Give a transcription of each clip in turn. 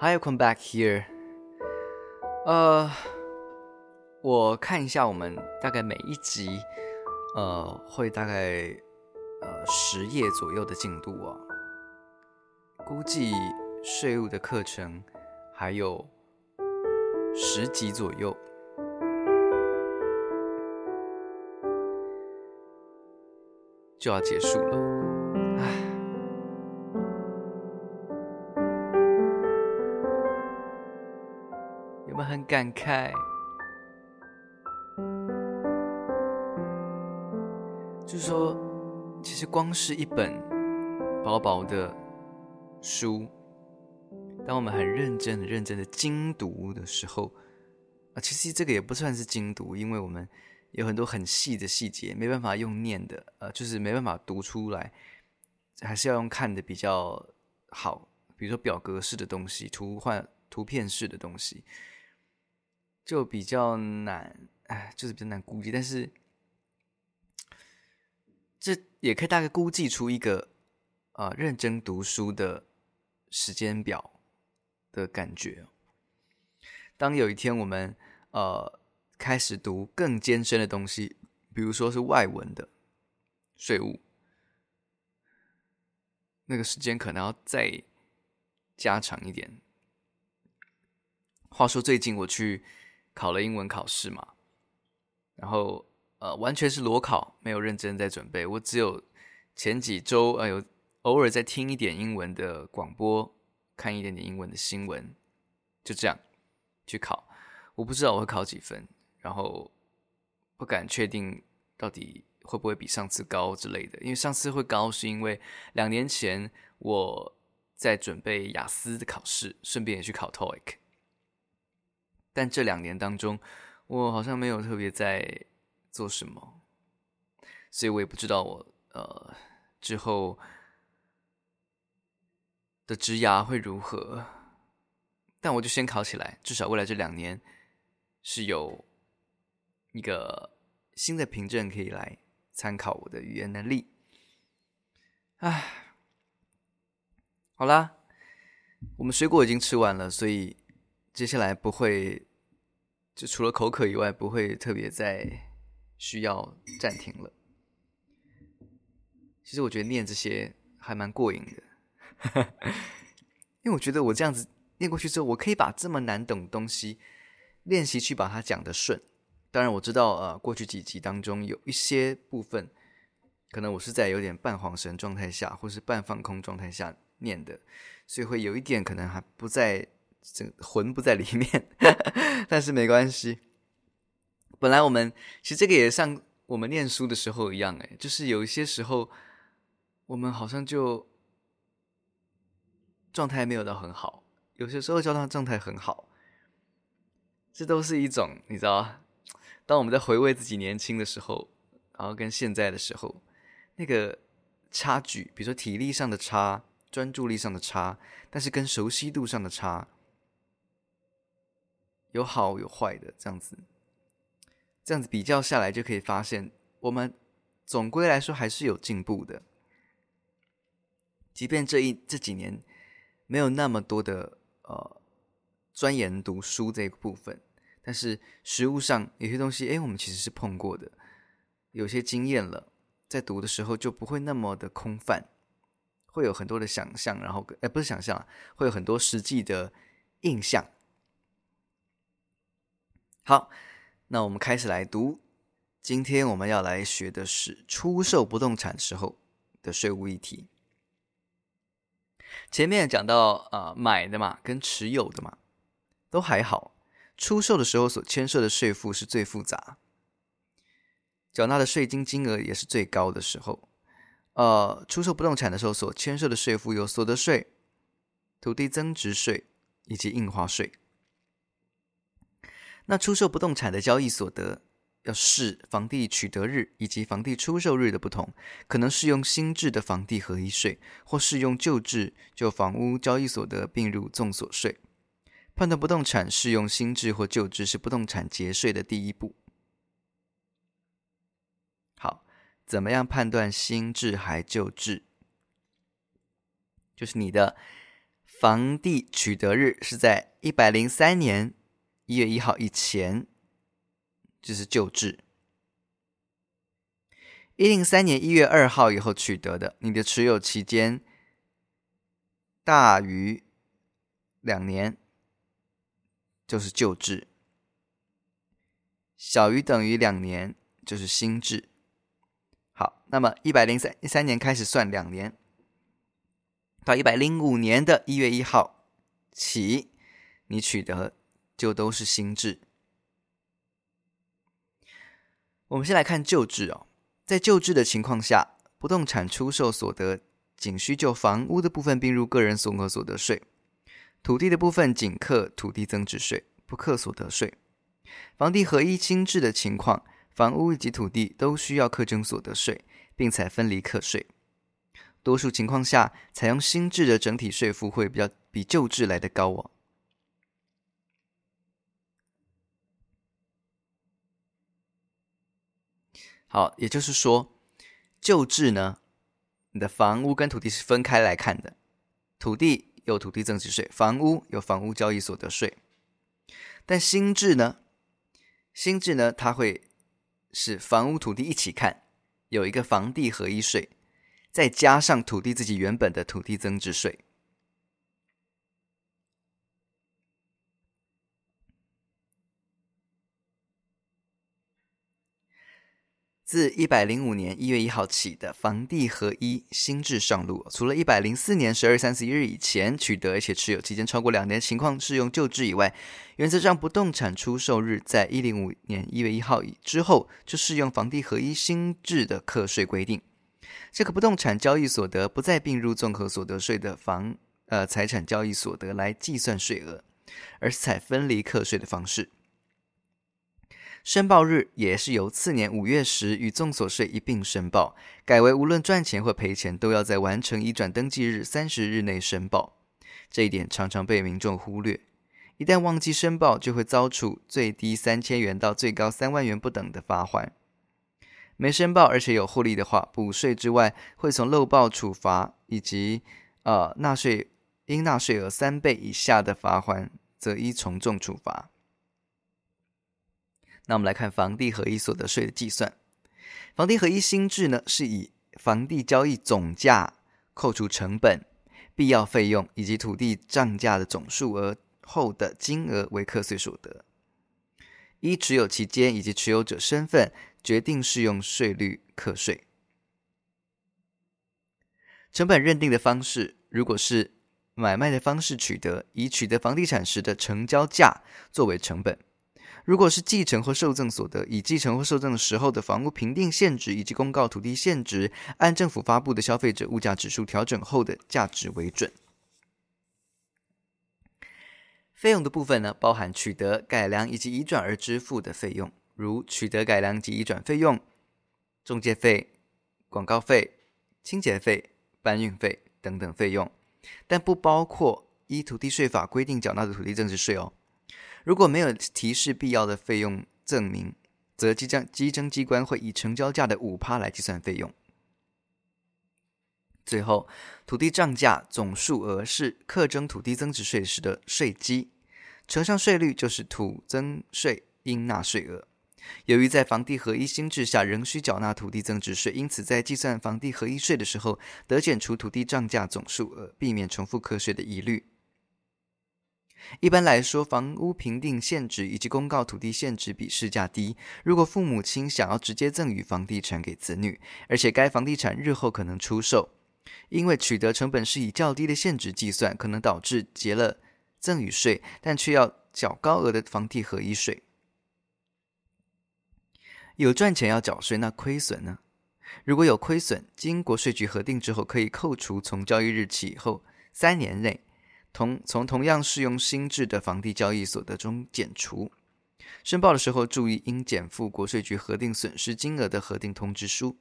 Hi, welcome back here. 呃，我看一下，我们大概每一集，呃，会大概呃十页左右的进度哦。估计税务的课程还有十集左右，就要结束了。有没有。很感慨，就是说，其实光是一本薄薄的书，当我们很认真、很认真的精读的时候，啊，其实这个也不算是精读，因为我们有很多很细的细节，没办法用念的，呃，就是没办法读出来，还是要用看的比较好，比如说表格式的东西、图画、图片式的东西。就比较难，哎，就是比较难估计，但是这也可以大概估计出一个啊、呃、认真读书的时间表的感觉。当有一天我们呃开始读更艰深的东西，比如说是外文的税务，那个时间可能要再加长一点。话说最近我去。考了英文考试嘛，然后呃，完全是裸考，没有认真在准备。我只有前几周呃有偶尔在听一点英文的广播，看一点点英文的新闻，就这样去考。我不知道我会考几分，然后不敢确定到底会不会比上次高之类的。因为上次会高，是因为两年前我在准备雅思的考试，顺便也去考 TOEIC。但这两年当中，我好像没有特别在做什么，所以我也不知道我呃之后的职涯会如何。但我就先考起来，至少未来这两年是有一个新的凭证可以来参考我的语言能力。唉，好啦，我们水果已经吃完了，所以接下来不会。就除了口渴以外，不会特别再需要暂停了。其实我觉得念这些还蛮过瘾的，因为我觉得我这样子念过去之后，我可以把这么难懂的东西练习去把它讲得顺。当然我知道，呃，过去几集当中有一些部分，可能我是在有点半恍神状态下，或是半放空状态下念的，所以会有一点可能还不在。这魂不在里面，但是没关系。本来我们其实这个也像我们念书的时候一样，哎，就是有一些时候我们好像就状态没有到很好，有些时候状态状态很好，这都是一种你知道，当我们在回味自己年轻的时候，然后跟现在的时候那个差距，比如说体力上的差、专注力上的差，但是跟熟悉度上的差。有好有坏的这样子，这样子比较下来就可以发现，我们总归来说还是有进步的。即便这一这几年没有那么多的呃钻研读书这一部分，但是实务上有些东西，哎，我们其实是碰过的，有些经验了，在读的时候就不会那么的空泛，会有很多的想象，然后哎不是想象，会有很多实际的印象。好，那我们开始来读。今天我们要来学的是出售不动产时候的税务议题。前面讲到啊、呃，买的嘛，跟持有的嘛，都还好。出售的时候所牵涉的税负是最复杂，缴纳的税金金额也是最高的时候。呃，出售不动产的时候所牵涉的税负有所得税、土地增值税以及印花税。那出售不动产的交易所得，要视房地取得日以及房地出售日的不同，可能适用新制的房地合一税，或适用旧制就房屋交易所得并入综所税。判断不动产适用新制或旧制是不动产节税的第一步。好，怎么样判断新制还旧制？就是你的房地取得日是在一百零三年一月一号以前，就是旧制；一零三年一月二号以后取得的，你的持有期间大于两年。就是旧制，小于等于两年就是新制。好，那么一百零三一三年开始算两年，到一百零五年的一月一号起，你取得就都是新制。我们先来看旧制哦，在旧制的情况下，不动产出售所得仅需就房屋的部分并入个人综合所得税。土地的部分仅课土地增值税，不课所得税。房地合一新制的情况，房屋以及土地都需要课征所得税，并采分离课税。多数情况下，采用新制的整体税负会比较比旧制来得高哦。好，也就是说，旧制呢，你的房屋跟土地是分开来看的，土地。有土地增值税，房屋有房屋交易所得税，但新制呢？新制呢？它会是房屋土地一起看，有一个房地合一税，再加上土地自己原本的土地增值税。自一百零五年一月一号起的房地合一新制上路，除了一百零四年十二月三十一日以前取得而且持有期间超过两年情况适用旧制以外，原则上不动产出售日在一零五年一月一号以之后就适用房地合一新制的课税规定。这个不动产交易所得不再并入综合所得税的房呃财产交易所得来计算税额，而是采分离课税的方式。申报日也是由次年五月时与综所税一并申报，改为无论赚钱或赔钱都要在完成移转登记日三十日内申报。这一点常常被民众忽略，一旦忘记申报，就会遭处最低三千元到最高三万元不等的罚锾。没申报而且有获利的话，补税之外，会从漏报处罚，以及呃纳税应纳税额三倍以下的罚锾，则依从重处罚。那我们来看房地合一所得税的计算。房地合一新制呢，是以房地交易总价扣除成本、必要费用以及土地涨价的总数额后的金额为课税所得，依持有期间以及持有者身份决定适用税率课税。成本认定的方式，如果是买卖的方式取得，以取得房地产时的成交价作为成本。如果是继承或受赠所得，以继承或受赠时候的房屋评定现值以及公告土地现值，按政府发布的消费者物价指数调整后的价值为准。费用的部分呢，包含取得、改良以及移转而支付的费用，如取得、改良及移转费用、中介费、广告费、清洁费、搬运费等等费用，但不包括依土地税法规定缴纳的土地增值税哦。如果没有提示必要的费用证明，则计征计征机关会以成交价的五趴来计算费用。最后，土地涨价总数额是课征土地增值税时的税基，乘上税率就是土增税应纳税额。由于在房地合一新制下仍需缴纳土地增值税，因此在计算房地合一税的时候，得减除土地涨价总数额，避免重复课税的疑虑。一般来说，房屋评定现值以及公告土地现值比市价低。如果父母亲想要直接赠与房地产给子女，而且该房地产日后可能出售，因为取得成本是以较低的现值计算，可能导致结了赠与税，但却要缴高额的房地合一税。有赚钱要缴税，那亏损呢？如果有亏损，经国税局核定之后，可以扣除从交易日起后三年内。同从同样适用新制的房地交易所得中减除，申报的时候注意应减负国税局核定损失金额的核定通知书。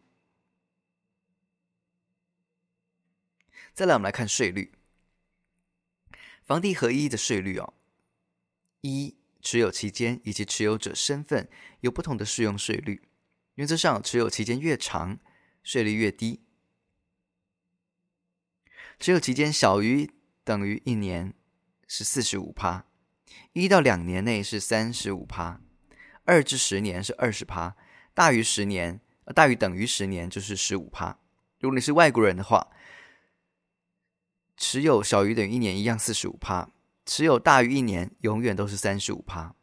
再来，我们来看税率。房地合一的税率哦，一持有期间以及持有者身份有不同的适用税率。原则上，持有期间越长，税率越低。持有期间小于等于一年是四十五趴，一到两年内是三十五趴，二至十年是二十趴，大于十年，大于等于十年就是十五趴。如果你是外国人的话，持有小于等于一年一样四十五趴，持有大于一年永远都是三十五趴。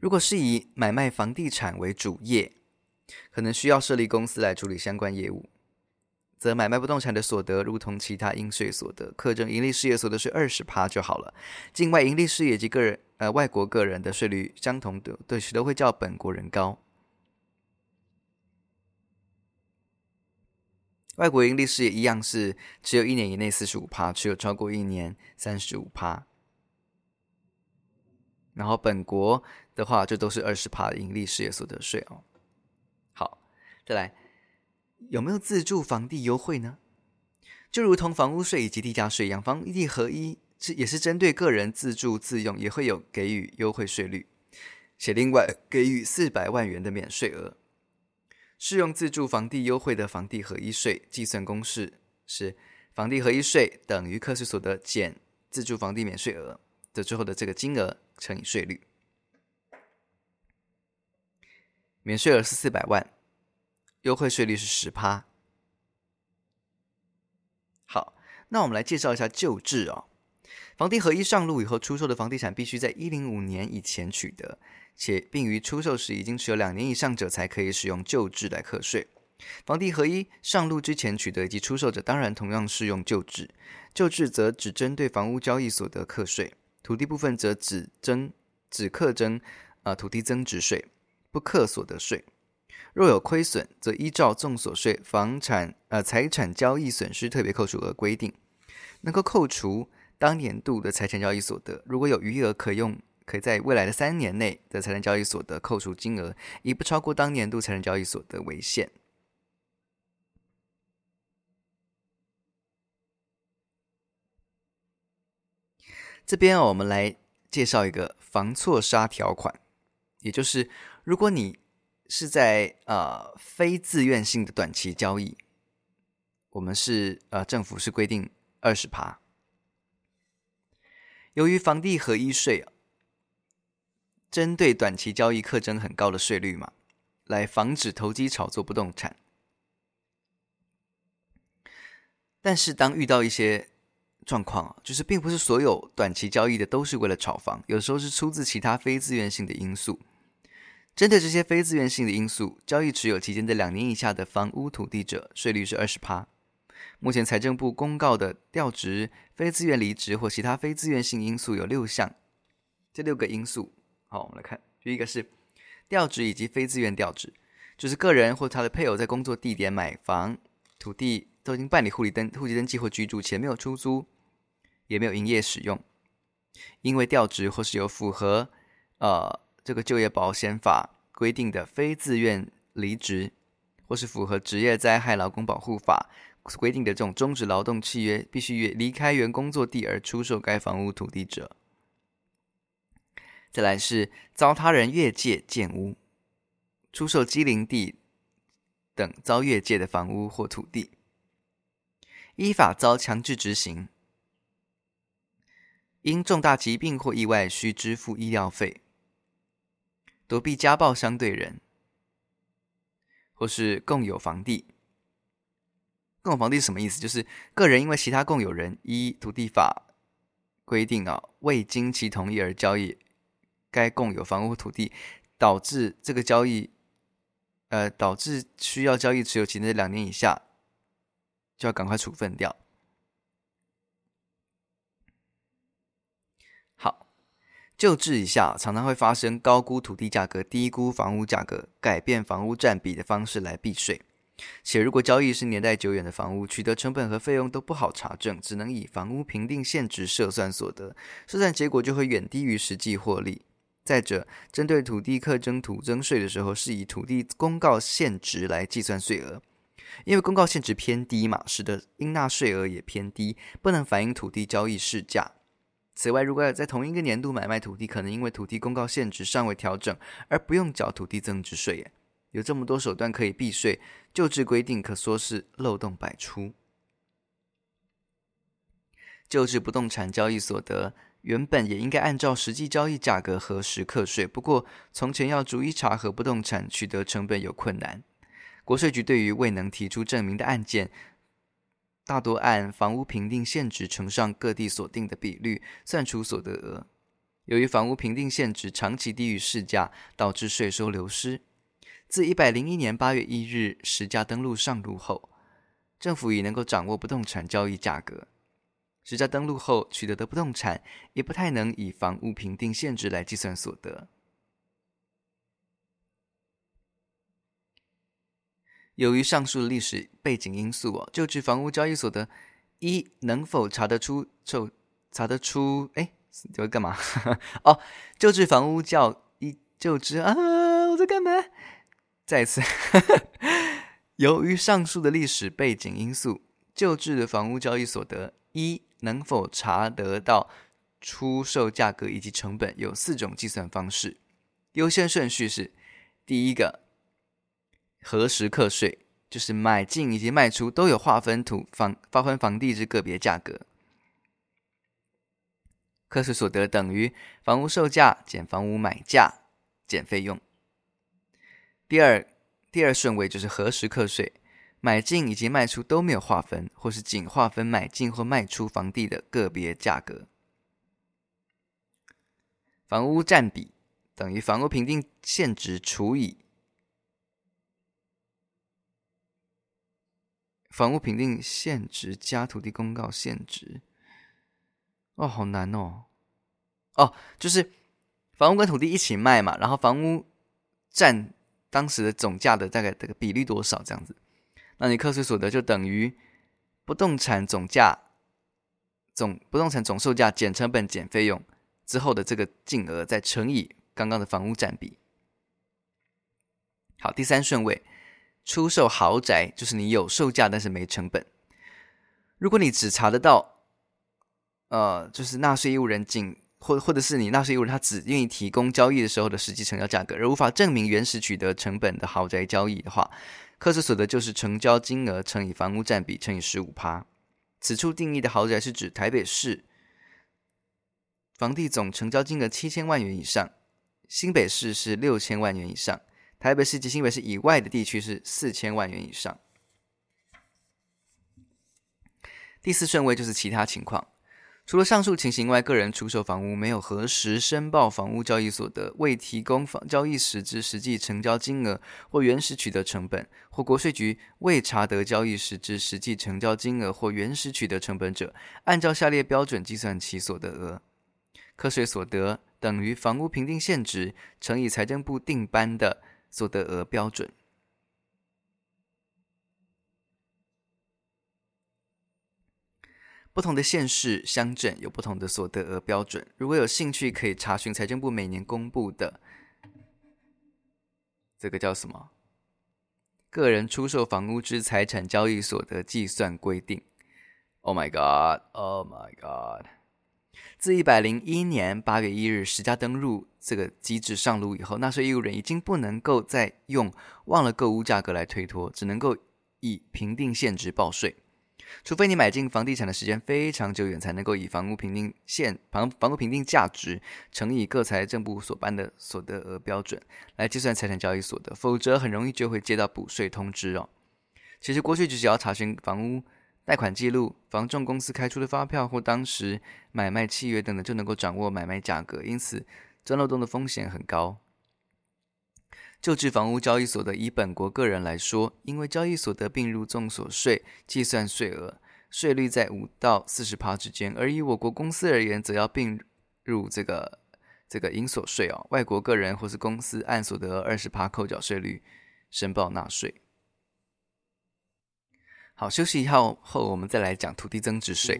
如果是以买卖房地产为主业，可能需要设立公司来处理相关业务，则买卖不动产的所得，如同其他应税所得，课征营利事业所得税二十趴就好了。境外营利事业及个人呃外国个人的税率相同的，对，都会较本国人高。外国营利事业一样是持有一年以内四十五趴，持有超过一年三十五趴。然后本国的话，这都是二十趴的营利事业所得税哦。好，再来，有没有自住房地优惠呢？就如同房屋税以及地价税一样，房地合一是也是针对个人自住自用，也会有给予优惠税率，且另外给予四百万元的免税额。适用自住房地优惠的房地合一税计算公式是：房地合一税等于课税所得减自住房地免税额的最后的这个金额。乘以税率，免税额是四百万，优惠税率是十趴。好，那我们来介绍一下旧制哦。房地合一上路以后，出售的房地产必须在一零五年以前取得，且并于出售时已经持有两年以上者，才可以使用旧制来课税。房地合一上路之前取得以及出售者，当然同样适用旧制。旧制则只针对房屋交易所得课税。土地部分则只征只课征啊土地增值税，不课所得税。若有亏损，则依照综所税房产呃财产交易损失特别扣除额规定，能够扣除当年度的财产交易所得。如果有余额可用，可以在未来的三年内的财产交易所得扣除金额，以不超过当年度财产交易所得为限。这边我们来介绍一个防错杀条款，也就是如果你是在呃非自愿性的短期交易，我们是呃政府是规定二十趴。由于房地合一税针对短期交易课征很高的税率嘛，来防止投机炒作不动产，但是当遇到一些状况就是，并不是所有短期交易的都是为了炒房，有时候是出自其他非自愿性的因素。针对这些非自愿性的因素，交易持有期间的两年以下的房屋土地者，税率是二十趴。目前财政部公告的调职、非自愿离职或其他非自愿性因素有六项，这六个因素，好，我们来看，第一个是调职以及非自愿调职，就是个人或他的配偶在工作地点买房土地都已经办理户籍登户籍登记或居住，且没有出租。也没有营业使用，因为调职或是有符合呃这个就业保险法规定的非自愿离职，或是符合职业灾害劳工保护法规定的这种终止劳动契约，必须离开原工作地而出售该房屋土地者。再来是遭他人越界建屋，出售机灵地等遭越界的房屋或土地，依法遭强制执行。因重大疾病或意外需支付医疗费，躲避家暴相对人，或是共有房地。共有房地是什么意思？就是个人因为其他共有人依土地法规定啊，未经其同意而交易该共有房屋土地，导致这个交易，呃，导致需要交易持有期的两年以下，就要赶快处分掉。旧制以下常常会发生高估土地价格、低估房屋价格、改变房屋占比的方式来避税，且如果交易是年代久远的房屋，取得成本和费用都不好查证，只能以房屋评定现值设算所得，设算结果就会远低于实际获利。再者，针对土地课征土增税的时候，是以土地公告现值来计算税额，因为公告现值偏低嘛，使得应纳税额也偏低，不能反映土地交易市价。此外，如果要在同一个年度买卖土地，可能因为土地公告现值尚未调整而不用缴土地增值税。有这么多手段可以避税，旧制规定可说是漏洞百出。旧制不动产交易所得原本也应该按照实际交易价格核实课税，不过从前要逐一查核不动产取得成本有困难。国税局对于未能提出证明的案件，大多按房屋评定现值乘上各地所定的比率算出所得额。由于房屋评定现值长期低于市价，导致税收流失。自一百零一年八月一日实价登录上路后，政府已能够掌握不动产交易价格。实价登录后取得的不动产，也不太能以房屋评定现值来计算所得。由于上述的历史背景因素哦，旧制房屋交易所得一能否查得出？就查得出？哎，你会干嘛？哦，旧制房屋叫一旧制啊！我在干嘛？再次，由于上述的历史背景因素，旧制的房屋交易所得一。能否查得到出售价格以及成本？有四种计算方式，优先顺序是：第一个，何时课税，就是买进以及卖出都有划分土房划分房地之个别价格，课税所得等于房屋售价减房屋买价减费用。第二，第二顺位就是何时课税。买进以及卖出都没有划分，或是仅划分买进或卖出房地的个别价格。房屋占比等于房屋评定现值除以房屋评定现值加土地公告现值。哦，好难哦。哦，就是房屋跟土地一起卖嘛，然后房屋占当时的总价的大概这个比率多少这样子。那你课税所得就等于不动产总价总不动产总售价减成本减费用之后的这个净额，再乘以刚刚的房屋占比。好，第三顺位，出售豪宅就是你有售价但是没成本。如果你只查得到，呃，就是纳税义务人仅或或者是你纳税义务人他只愿意提供交易的时候的实际成交价格，而无法证明原始取得成本的豪宅交易的话。课税所得就是成交金额乘以房屋占比乘以十五趴。此处定义的豪宅是指台北市房地总成交金额七千万元以上，新北市是六千万元以上，台北市及新北市以外的地区是四千万元以上。第四顺位就是其他情况。除了上述情形外，个人出售房屋没有核实申报房屋交易所得，未提供房交易时之实际成交金额或原始取得成本，或国税局未查得交易时之实际成交金额或原始取得成本者，按照下列标准计算其所得额：课税所得等于房屋评定现值乘以财政部定颁的所得额标准。不同的县市乡镇有不同的所得额标准。如果有兴趣，可以查询财政部每年公布的这个叫什么“个人出售房屋之财产交易所得计算规定”。Oh my god! Oh my god! 自一百零一年八月一日实价登录这个机制上路以后，纳税义务人已经不能够再用忘了购物价格来推脱，只能够以评定现值报税。除非你买进房地产的时间非常久远，才能够以房屋评定现房房屋评定价值乘以各财政部所颁的所得额标准来计算财产交易所得，否则很容易就会接到补税通知哦。其实国税局只要查询房屋贷款记录、房仲公司开出的发票或当时买卖契约等等，就能够掌握买卖价格，因此钻漏洞的风险很高。旧制房屋交易所得，以本国个人来说，因为交易所得并入综所税计算税额，税率在五到四十趴之间；而以我国公司而言，则要并入这个这个应所税哦。外国个人或是公司按所得额二十趴扣缴税率申报纳税。好，休息一下后，我们再来讲土地增值税。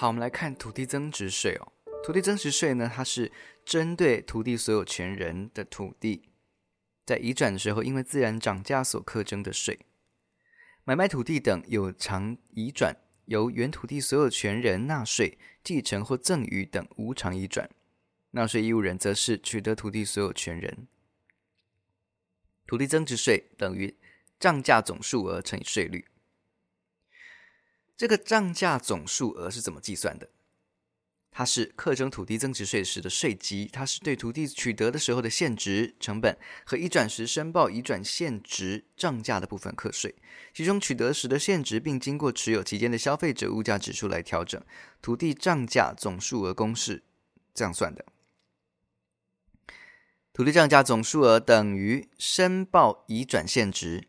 好，我们来看土地增值税哦。土地增值税呢，它是针对土地所有权人的土地，在移转的时候，因为自然涨价所课征的税。买卖土地等有偿移转，由原土地所有权人纳税；继承或赠与等无偿移转，纳税义务人则是取得土地所有权人。土地增值税等于涨价总数额乘以税率。这个涨价总数额是怎么计算的？它是课征土地增值税时的税基，它是对土地取得的时候的现值成本和移转时申报移转现值涨价的部分课税，其中取得时的现值并经过持有期间的消费者物价指数来调整土地涨价总数额公式，这样算的。土地涨价总数额等于申报移转现值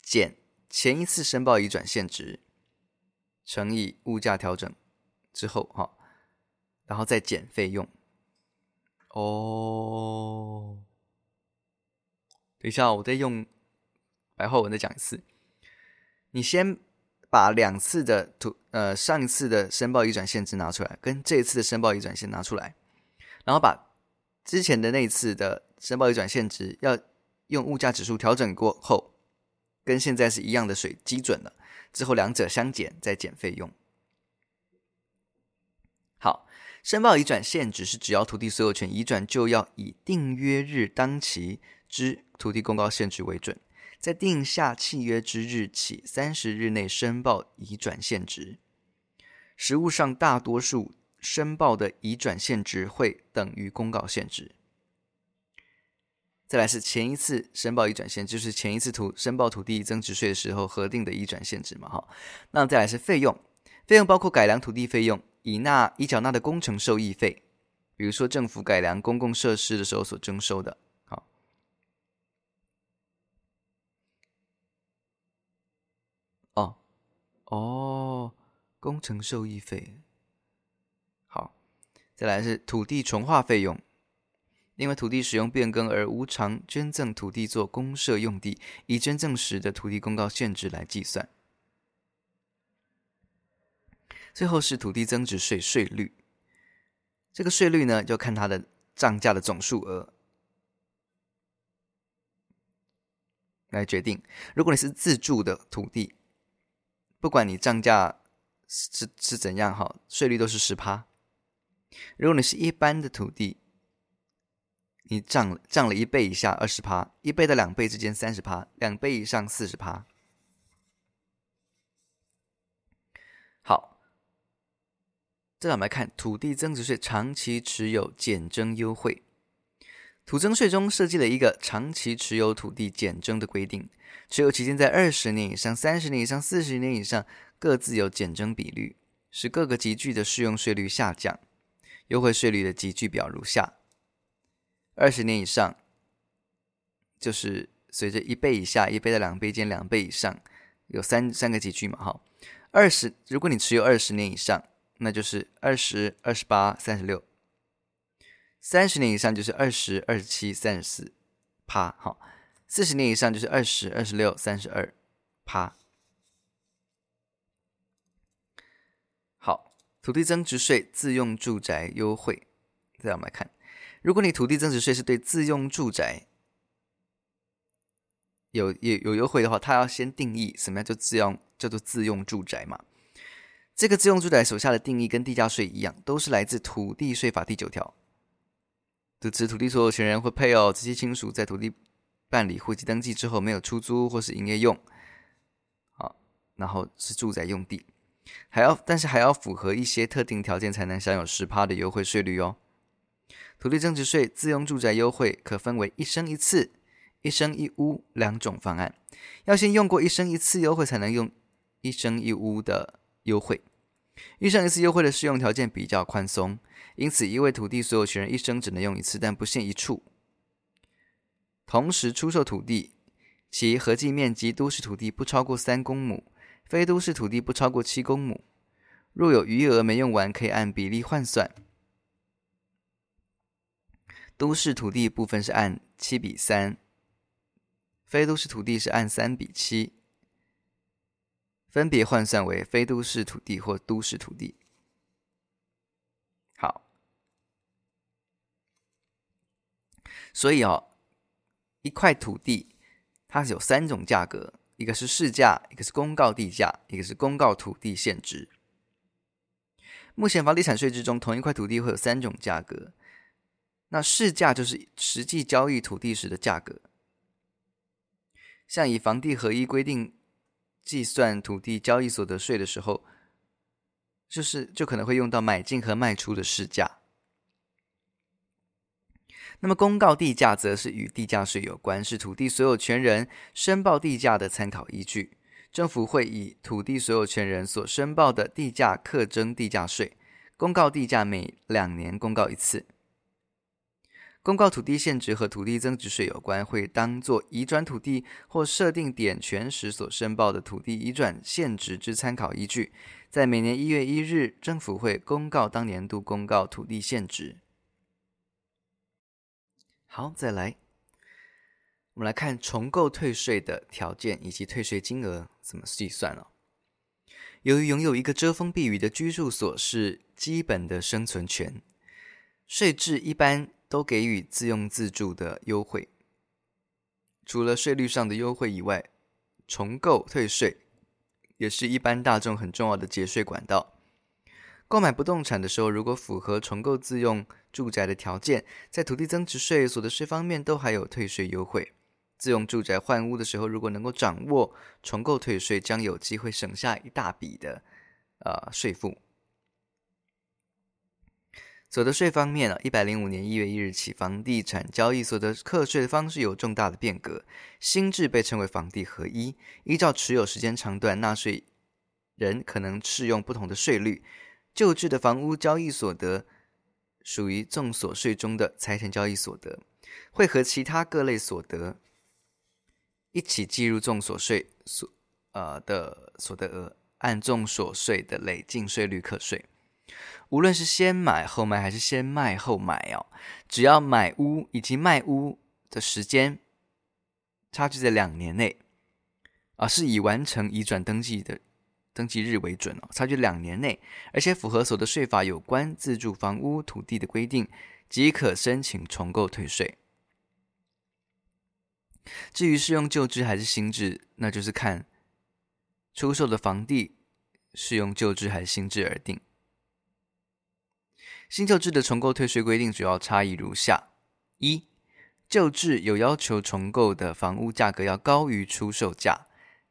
减前一次申报移转现值乘以物价调整之后，哈，然后再减费用。哦，等一下，我再用白话文再讲一次。你先把两次的土呃上一次的申报移转现值拿出来，跟这一次的申报移转现拿出来，然后把。之前的那一次的申报移转现值要用物价指数调整过后，跟现在是一样的水基准了。之后两者相减，再减费用。好，申报移转现值是只要土地所有权移转就要以订约日当期之土地公告现值为准，在定下契约之日起三十日内申报移转现值。实务上大多数。申报的移转现值会等于公告现值。再来是前一次申报已转现，就是前一次土申报土地增值税的时候核定的已转现值嘛，哈。那再来是费用，费用包括改良土地费用，已纳已缴纳的工程受益费，比如说政府改良公共设施的时候所征收的，好。哦，哦，工程受益费。好再来是土地重划费用，因为土地使用变更而无偿捐赠土地做公设用地，以捐赠时的土地公告现值来计算。最后是土地增值税税率，这个税率呢，就看它的涨价的总数额来决定。如果你是自住的土地，不管你涨价是是怎样哈，税率都是十趴。如果你是一般的土地，你涨了涨了一倍以下二十趴，一倍到两倍之间三十趴，两倍以上四十趴。好，再来我们来看土地增值税长期持有减征优惠。土增税中设计了一个长期持有土地减征的规定，持有期间在二十年以上、三十年以上、四十年以上，各自有减征比率，使各个级距的适用税率下降。优惠税率的级距表如下：二十年以上，就是随着一倍以下，一倍到两倍间两倍以上，有三三个级距嘛，哈。二十，如果你持有二十年以上，那就是二十二十八三十六；三十年以上就是二十二十七三十四趴，哈。四十年以上就是二十二十六三十二趴。土地增值税自用住宅优惠，再我们来看，如果你土地增值税是对自用住宅有有有优惠的话，它要先定义什么叫做自用叫做自用住宅嘛？这个自用住宅手下的定义跟地价税一样，都是来自土地税法第九条，就指土地所有权人或配偶、直系亲属在土地办理户籍登记之后没有出租或是营业用，好，然后是住宅用地。还要，但是还要符合一些特定条件才能享有十趴的优惠税率哦。土地增值税自用住宅优惠可分为一生一次、一生一屋两种方案。要先用过一生一次优惠，才能用一生一屋的优惠。一生一次优惠的适用条件比较宽松，因此一位土地所有权人一生只能用一次，但不限一处。同时出售土地，其合计面积都市土地不超过三公亩。非都市土地不超过七公亩，若有余额没用完，可以按比例换算。都市土地部分是按七比三，非都市土地是按三比七，分别换算为非都市土地或都市土地。好，所以哦，一块土地它是有三种价格，一个是市价，一个是公告地价，一个是公告土地现值。目前房地产税制中，同一块土地会有三种价格。那市价就是实际交易土地时的价格，像以房地合一规定计算土地交易所得税的时候，就是就可能会用到买进和卖出的市价。那么公告地价则是与地价税有关，是土地所有权人申报地价的参考依据。政府会以土地所有权人所申报的地价课征地价税。公告地价每两年公告一次。公告土地现值和土地增值税有关，会当作移转土地或设定点权时所申报的土地移转现值之参考依据。在每年一月一日，政府会公告当年度公告土地现值。好，再来，我们来看重购退税的条件以及退税金额怎么计算了。由于拥有一个遮风避雨的居住所是基本的生存权，税制一般。都给予自用自住的优惠。除了税率上的优惠以外，重购退税也是一般大众很重要的节税管道。购买不动产的时候，如果符合重购自用住宅的条件，在土地增值税、所得税方面都还有退税优惠。自用住宅换屋的时候，如果能够掌握重购退税，将有机会省下一大笔的呃税负。所得税方面啊，一百零五年一月一日起，房地产交易所得课税的方式有重大的变革。新制被称为房地合一，依照持有时间长短，纳税人可能适用不同的税率。旧制的房屋交易所得属于综所税中的财产交易所得，会和其他各类所得一起计入综所税所呃的所得额，按综所税的累进税率课税。无论是先买后卖还是先卖后买哦，只要买屋以及卖屋的时间差距在两年内啊，是以完成移转登记的登记日为准哦，差距两年内，而且符合所得税法有关自住房屋土地的规定，即可申请重购退税。至于适用旧制还是新制，那就是看出售的房地适用旧制还是新制而定。新旧制的重购退税规定主要差异如下：一、旧制有要求重购的房屋价格要高于出售价，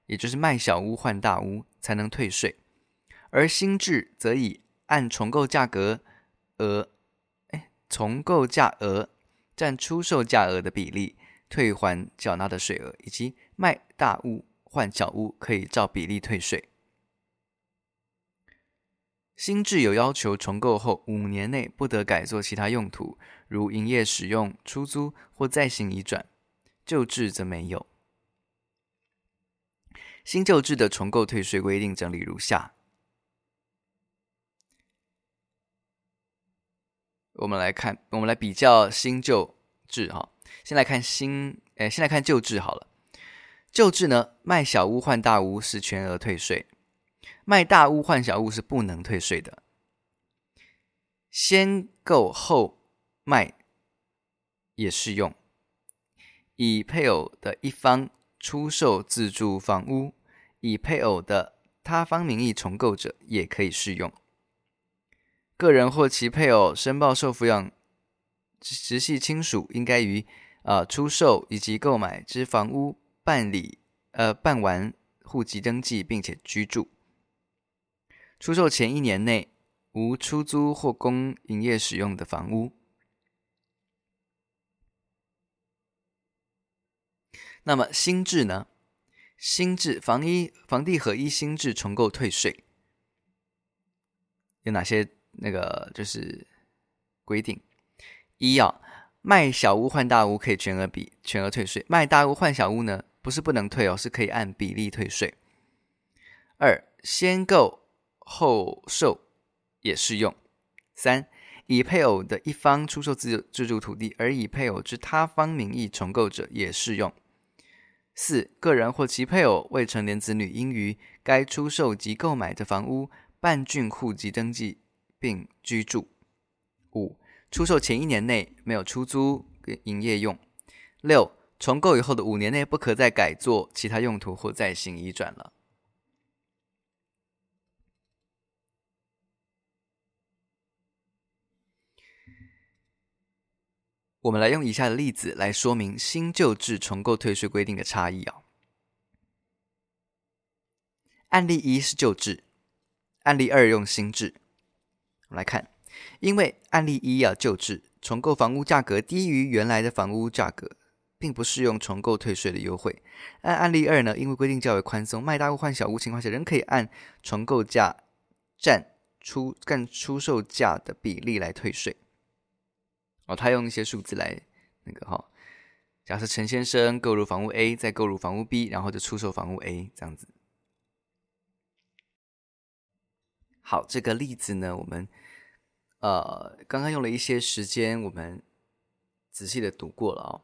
也就是卖小屋换大屋才能退税；而新制则以按重购价格额，哎，重购价额占出售价额的比例退还缴纳的税额，以及卖大屋换小屋可以照比例退税。新制有要求，重构后五年内不得改作其他用途，如营业使用、出租或再行移转；旧制则没有。新旧制的重构退税规定整理如下：我们来看，我们来比较新旧制哈。先来看新，哎，先来看旧制好了。旧制呢，卖小屋换大屋是全额退税。卖大屋换小屋是不能退税的。先购后卖也适用。以配偶的一方出售自住房屋，以配偶的他方名义重购者也可以适用。个人或其配偶申报受抚养直系亲属，应该于呃出售以及购买之房屋办理呃办完户籍登记，并且居住。出售前一年内无出租或供营业使用的房屋。那么新制呢？新制房一房地合一新制重购退税有哪些？那个就是规定：一要卖小屋换大屋可以全额比全额退税；卖大屋换小屋呢，不是不能退哦，是可以按比例退税。二先购。后售也适用。三、以配偶的一方出售自自住土地，而以配偶之他方名义重购者也适用。四、个人或其配偶未成年子女，应于该出售及购买的房屋办竣户籍登记并居住。五、出售前一年内没有出租跟营业用。六、重购以后的五年内不可再改作其他用途或再行移转了。我们来用以下的例子来说明新旧制重构退税规定的差异啊。案例一是旧制，案例二用新制。我们来看，因为案例一啊旧制重购房屋价格低于原来的房屋价格，并不适用重构退税的优惠。按案例二呢，因为规定较为宽松，卖大屋换小屋情况下，仍可以按重构价占出占出售价的比例来退税。哦，他用一些数字来那个哈、哦，假设陈先生购入房屋 A，再购入房屋 B，然后就出售房屋 A 这样子。好，这个例子呢，我们呃刚刚用了一些时间，我们仔细的读过了哦。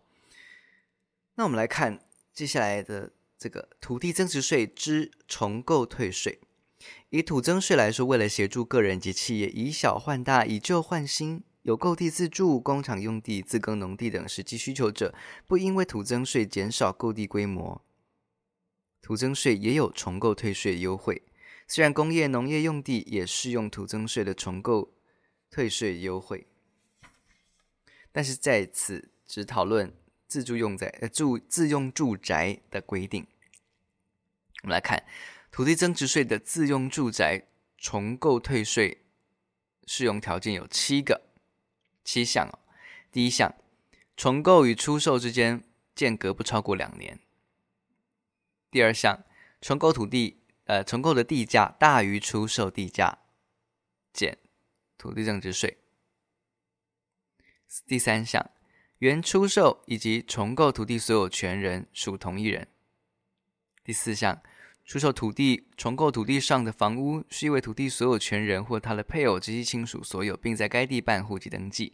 那我们来看接下来的这个土地增值税之重购退税。以土增税来说，为了协助个人及企业以小换大，以旧换新。有购地自住、工厂用地、自耕农地等实际需求者，不因为土增税减少购地规模，土增税也有重购退税优惠。虽然工业、农业用地也适用土增税的重购退税优惠，但是在此只讨论自住用宅呃住自用住宅的规定。我们来看土地增值税的自用住宅重购退税适用条件有七个。七项哦，第一项，重购与出售之间间隔不超过两年。第二项，重购土地，呃，重购的地价大于出售地价，减土地增值税。第三项，原出售以及重购土地所有权人属同一人。第四项，出售土地、重购土地上的房屋是一位土地所有权人或他的配偶及其亲属所有，并在该地办户籍登记。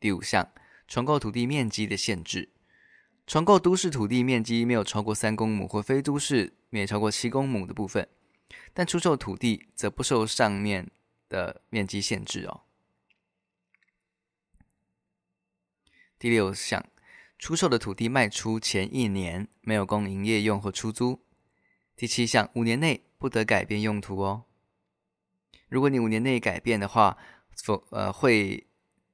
第五项，重购土地面积的限制，重购都市土地面积没有超过三公亩或非都市没有超过七公亩的部分，但出售土地则不受上面的面积限制哦。第六项，出售的土地卖出前一年没有供营业用或出租。第七项，五年内不得改变用途哦。如果你五年内改变的话，否呃会。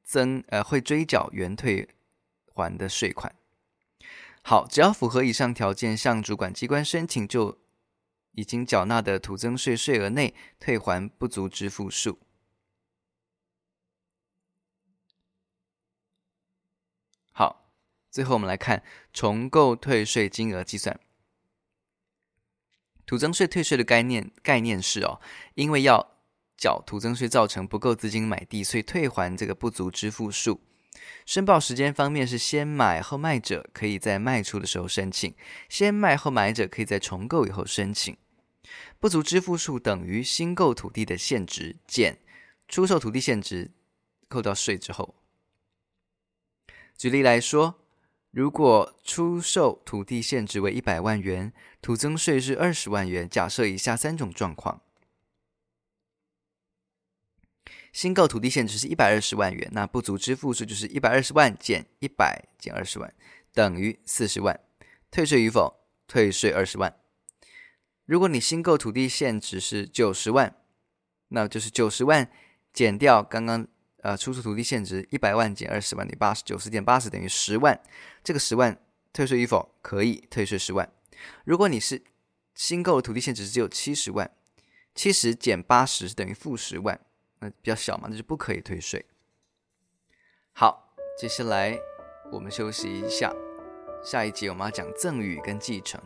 增呃会追缴原退还的税款。好，只要符合以上条件，向主管机关申请，就已经缴纳的土增税税额内退还不足支付数。好，最后我们来看重购退税金额计算。土增税退税的概念概念是哦，因为要。缴土增税造成不够资金买地，所以退还这个不足支付数。申报时间方面是先买后卖者可以在卖出的时候申请，先卖后买者可以在重购以后申请。不足支付数等于新购土地的现值减出售土地现值，扣掉税之后。举例来说，如果出售土地限值为一百万元，土增税是二十万元。假设以下三种状况。新购土地限值是一百二十万元，那不足之负数就是一百二十万减一百减二十万，等于四十万。退税与否？退税二十万。如果你新购土地限值是九十万，那就是九十万减掉刚刚呃出售土地现值一百万减二十万，你八十九十减八十等于十万。这个十万退税与否？可以退税十万。如果你是新购的土地现值只有七十万，七十减八十是等于负十万。那比较小嘛，那就不可以退税。好，接下来我们休息一下，下一集我们要讲赠与跟继承。